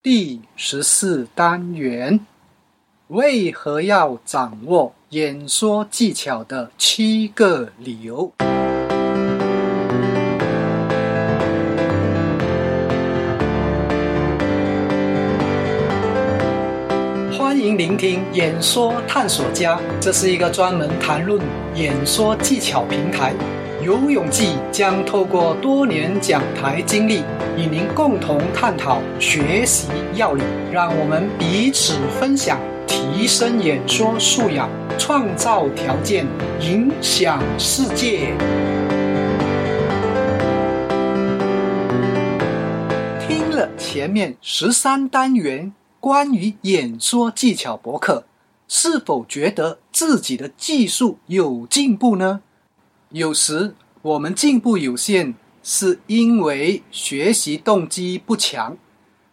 第十四单元：为何要掌握演说技巧的七个理由。欢迎聆听演说探索家，这是一个专门谈论演说技巧平台。游泳记将透过多年讲台经历，与您共同探讨学习要领，让我们彼此分享，提升演说素养，创造条件，影响世界。听了前面十三单元关于演说技巧博客，是否觉得自己的技术有进步呢？有时我们进步有限，是因为学习动机不强，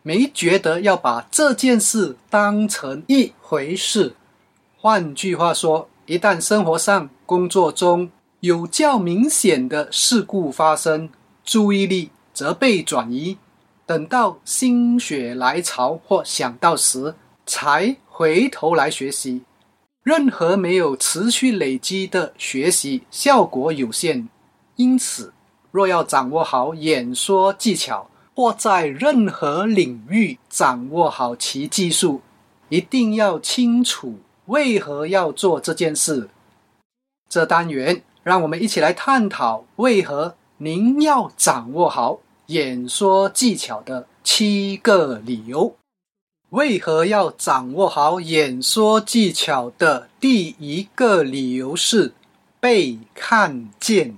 没觉得要把这件事当成一回事。换句话说，一旦生活上、工作中有较明显的事故发生，注意力则被转移，等到心血来潮或想到时，才回头来学习。任何没有持续累积的学习，效果有限。因此，若要掌握好演说技巧，或在任何领域掌握好其技术，一定要清楚为何要做这件事。这单元，让我们一起来探讨为何您要掌握好演说技巧的七个理由。为何要掌握好演说技巧的第一个理由是被看见。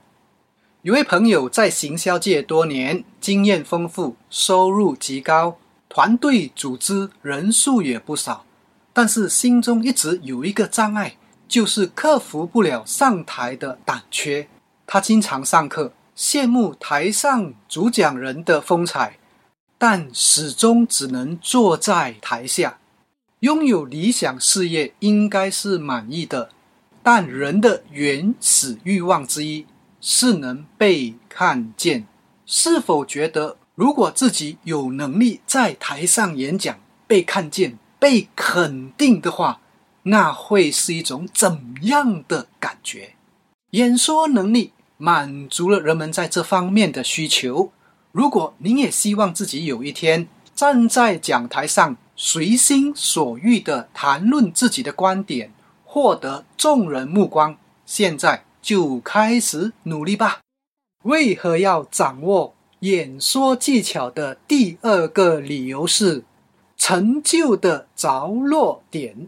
有位朋友在行销界多年，经验丰富，收入极高，团队组织人数也不少，但是心中一直有一个障碍，就是克服不了上台的胆怯。他经常上课，羡慕台上主讲人的风采。但始终只能坐在台下，拥有理想事业应该是满意的，但人的原始欲望之一是能被看见。是否觉得，如果自己有能力在台上演讲，被看见、被肯定的话，那会是一种怎样的感觉？演说能力满足了人们在这方面的需求。如果您也希望自己有一天站在讲台上，随心所欲地谈论自己的观点，获得众人目光，现在就开始努力吧。为何要掌握演说技巧的第二个理由是成就的着落点？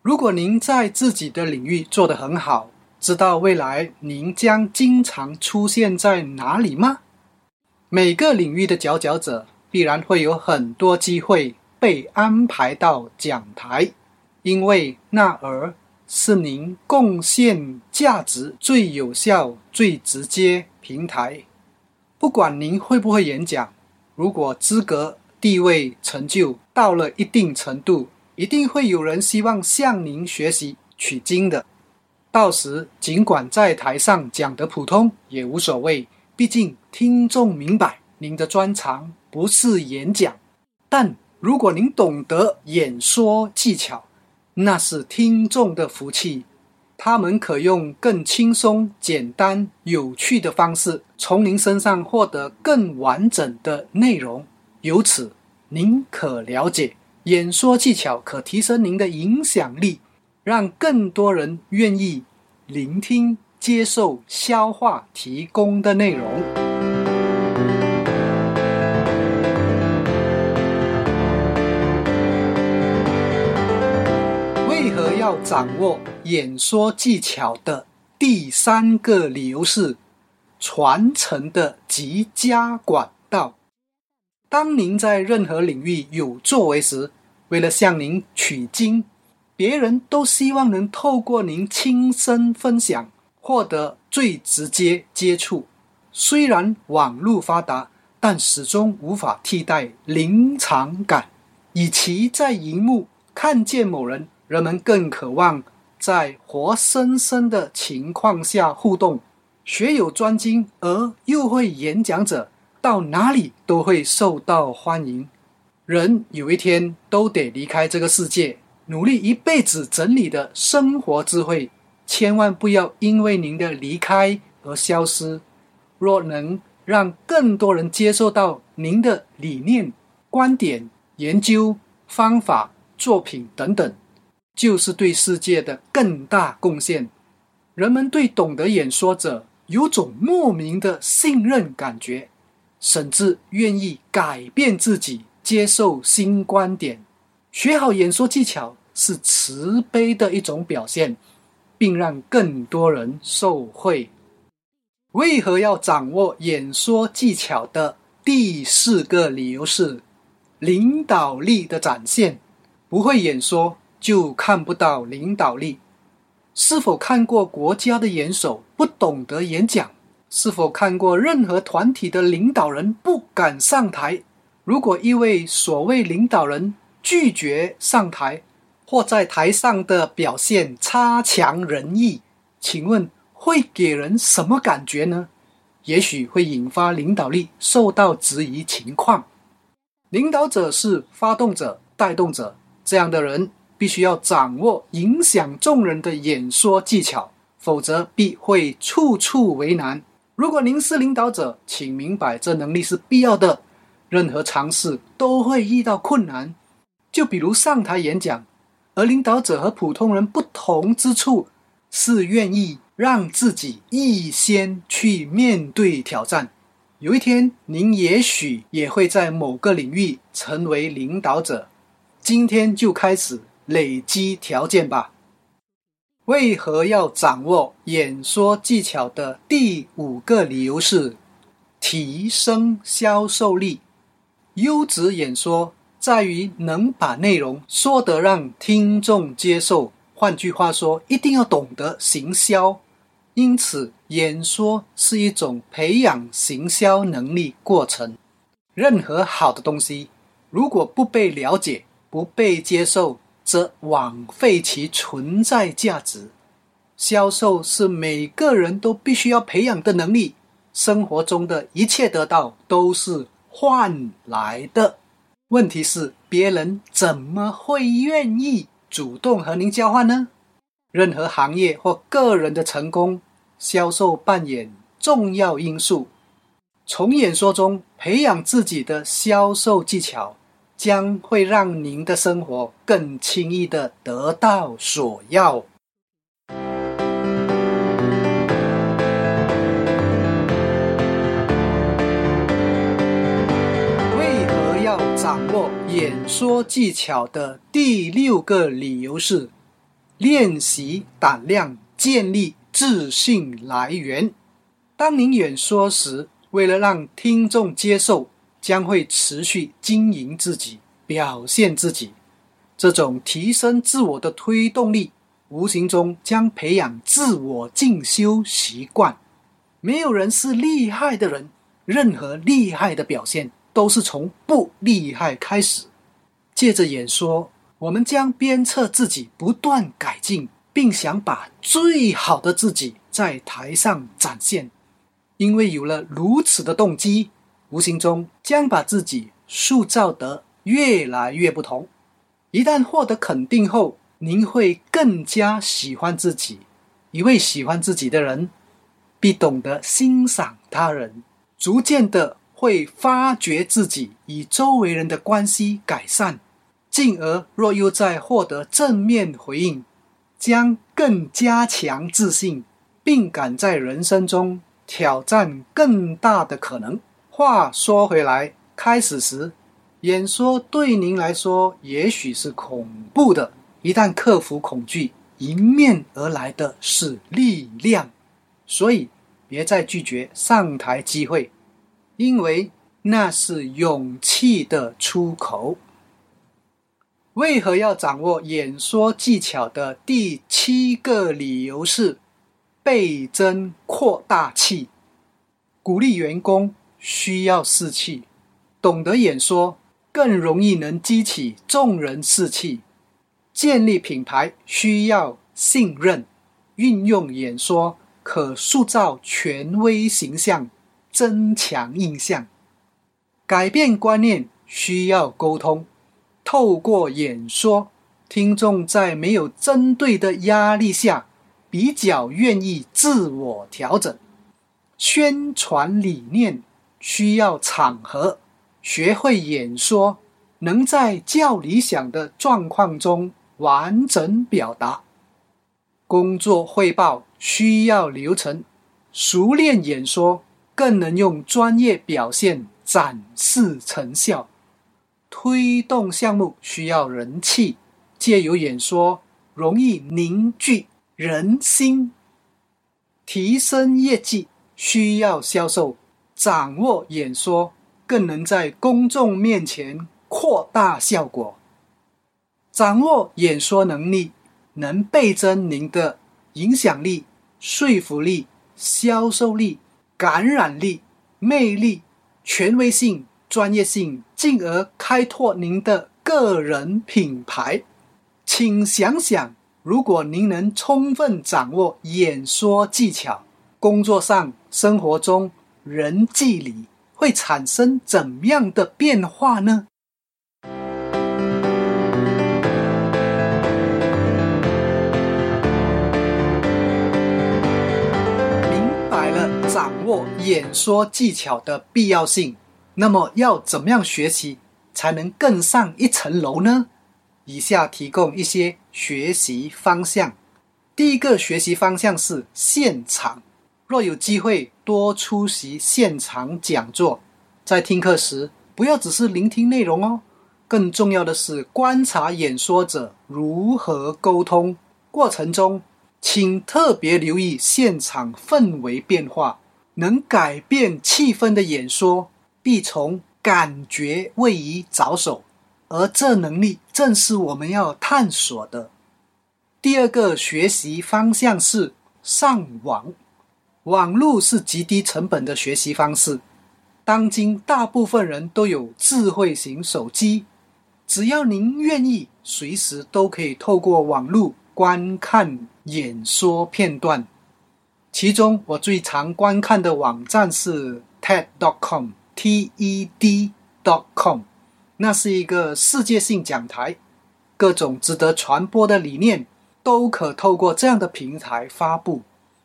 如果您在自己的领域做得很好，知道未来您将经常出现在哪里吗？每个领域的佼佼者必然会有很多机会被安排到讲台，因为那儿是您贡献价值最有效、最直接平台。不管您会不会演讲，如果资格、地位、成就到了一定程度，一定会有人希望向您学习取经的。到时，尽管在台上讲得普通也无所谓。毕竟，听众明白您的专长不是演讲，但如果您懂得演说技巧，那是听众的福气。他们可用更轻松、简单、有趣的方式，从您身上获得更完整的内容。由此，您可了解演说技巧可提升您的影响力，让更多人愿意聆听。接受、消化提供的内容。为何要掌握演说技巧的第三个理由是传承的极佳管道？当您在任何领域有作为时，为了向您取经，别人都希望能透过您亲身分享。获得最直接接触，虽然网络发达，但始终无法替代临场感。与其在荧幕看见某人，人们更渴望在活生生的情况下互动。学有专精而又会演讲者，到哪里都会受到欢迎。人有一天都得离开这个世界，努力一辈子整理的生活智慧，千万不要因为您的离开而消失。若能让更多人接受到您的理念、观点、研究方法、作品等等，就是对世界的更大贡献。人们对懂得演说者有种莫名的信任感觉，甚至愿意改变自己。接受新观点，学好演说技巧是慈悲的一种表现，并让更多人受惠。为何要掌握演说技巧的第四个理由是领导力的展现。不会演说就看不到领导力。是否看过国家的元首不懂得演讲？是否看过任何团体的领导人不敢上台？如果一位所谓领导人拒绝上台，或在台上的表现差强人意，请问会给人什么感觉呢？也许会引发领导力受到质疑情况。领导者是发动者、带动者，这样的人必须要掌握影响众人的演说技巧，否则必会处处为难。如果您是领导者，请明白这能力是必要的。任何尝试都会遇到困难，就比如上台演讲。而领导者和普通人不同之处是愿意让自己预先去面对挑战。有一天，您也许也会在某个领域成为领导者。今天就开始累积条件吧。为何要掌握演说技巧的第五个理由是提升销售力。优质演说在于能把内容说得让听众接受。换句话说，一定要懂得行销。因此，演说是一种培养行销能力过程。任何好的东西，如果不被了解、不被接受，则枉费其存在价值。销售是每个人都必须要培养的能力。生活中的一切得到都是。换来的问题是，别人怎么会愿意主动和您交换呢？任何行业或个人的成功，销售扮演重要因素。从演说中培养自己的销售技巧，将会让您的生活更轻易的得到所要。掌握演说技巧的第六个理由是练习胆量，建立自信来源。当您演说时，为了让听众接受，将会持续经营自己，表现自己。这种提升自我的推动力，无形中将培养自我进修习惯。没有人是厉害的人，任何厉害的表现。都是从不厉害开始，借着演说，我们将鞭策自己不断改进，并想把最好的自己在台上展现。因为有了如此的动机，无形中将把自己塑造得越来越不同。一旦获得肯定后，您会更加喜欢自己。一位喜欢自己的人，必懂得欣赏他人，逐渐的。会发觉自己与周围人的关系改善，进而若又再获得正面回应，将更加强自信，并敢在人生中挑战更大的可能。话说回来，开始时演说对您来说也许是恐怖的，一旦克服恐惧，迎面而来的是力量，所以别再拒绝上台机会。因为那是勇气的出口。为何要掌握演说技巧的第七个理由是倍增扩大器。鼓励员工需要士气，懂得演说更容易能激起众人士气。建立品牌需要信任，运用演说可塑造权威形象。增强印象，改变观念需要沟通。透过演说，听众在没有针对的压力下，比较愿意自我调整。宣传理念需要场合，学会演说，能在较理想的状况中完整表达。工作汇报需要流程，熟练演说更能用专业表现展示成效。推动项目需要人气，借由演说容易凝聚人心。提升业绩需要销售，掌握演说更能在公众面前扩大效果。掌握演说能力。能倍增您的影响力、说服力、销售力、感染力、魅力、权威性、专业性，进而开拓您的个人品牌。请想想，如果您能充分掌握演说技巧，工作上、生活中、人际里会产生怎样的变化呢？掌握演说技巧的必要性，那么要怎么样学习才能更上一层楼呢？以下提供一些学习方向。第一个学习方向是现场，若有机会多出席现场讲座，在听课时不要只是聆听内容哦，更重要的是观察演说者如何沟通过程中，请特别留意现场氛围变化。能改变气氛的演说，必从感觉位移着手，而这能力正是我们要探索的。第二个学习方向是上网，网络是极低成本的学习方式。当今大部分人都有智慧型手机，只要您愿意，随时都可以透过网络观看演说片段。其中我最常观看的网站是 TED.com，T-E-D.com，那是一个世界性讲台，各种值得传播的理念都可透过这样的平台发布。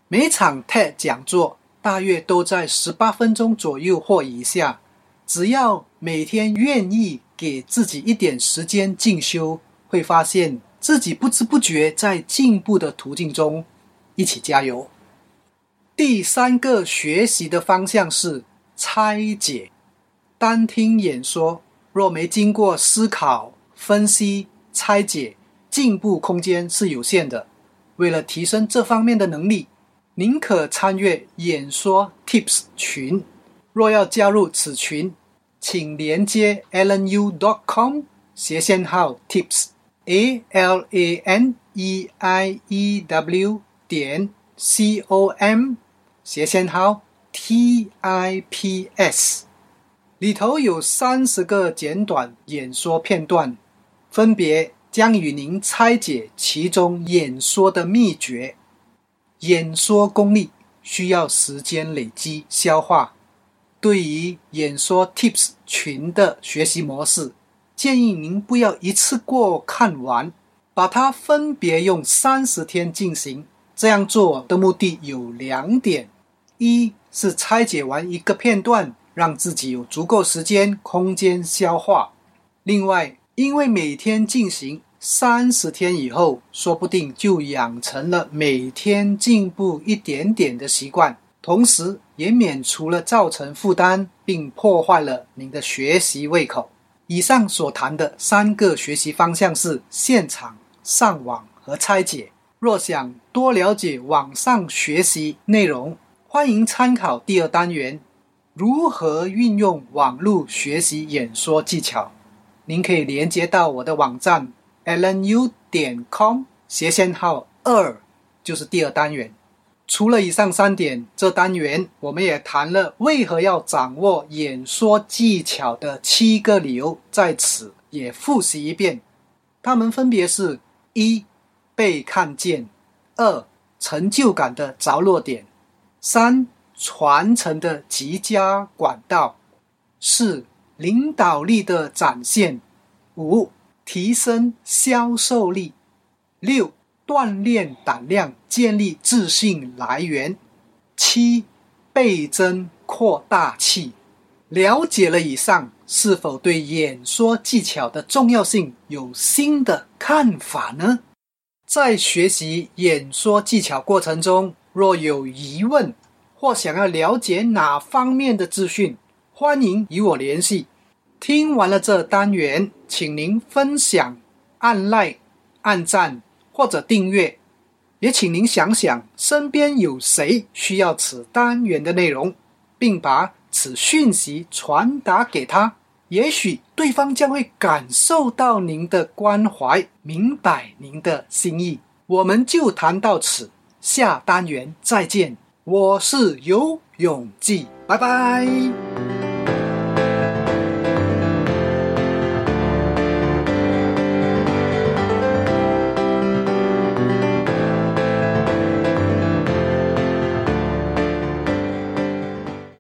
每场 TED 讲座大约都在十八分钟左右或以下，只要每天愿意给自己一点时间进修，会发现自己不知不觉在进步的途径中，一起加油。第三个学习的方向是拆解。单听演说，若没经过思考、分析、拆解，进步空间是有限的。为了提升这方面的能力，您可参阅演说 Tips 群。若要加入此群，请连接 alanu.dot.com 斜线号 Tips，a l a n e i e w 点 c o m。斜线号 TIPS 里头有三十个简短演说片段，分别将与您拆解其中演说的秘诀。演说功力需要时间累积消化。对于演说 Tips 群的学习模式，建议您不要一次过看完，把它分别用三十天进行。这样做的目的有两点。一是拆解完一个片段，让自己有足够时间、空间消化；另外，因为每天进行三十天以后，说不定就养成了每天进步一点点的习惯，同时也免除了造成负担，并破坏了您的学习胃口。以上所谈的三个学习方向是现场、上网和拆解。若想多了解网上学习内容，欢迎参考第二单元，如何运用网络学习演说技巧。您可以连接到我的网站 lnu 点 com 斜线号二，就是第二单元。除了以上三点，这单元我们也谈了为何要掌握演说技巧的七个理由，在此也复习一遍。它们分别是：一、被看见；二、成就感的着落点。三传承的极佳管道，四领导力的展现；五、提升销售力；六、锻炼胆量，建立自信来源；七、倍增扩大器。了解了以上，是否对演说技巧的重要性有新的看法呢？在学习演说技巧过程中，若有疑问或想要了解哪方面的资讯，欢迎与我联系。听完了这单元，请您分享、按赖、按赞或者订阅，也请您想想身边有谁需要此单元的内容，并把。此讯息传达给他，也许对方将会感受到您的关怀，明白您的心意。我们就谈到此，下单元再见。我是游永记，拜拜。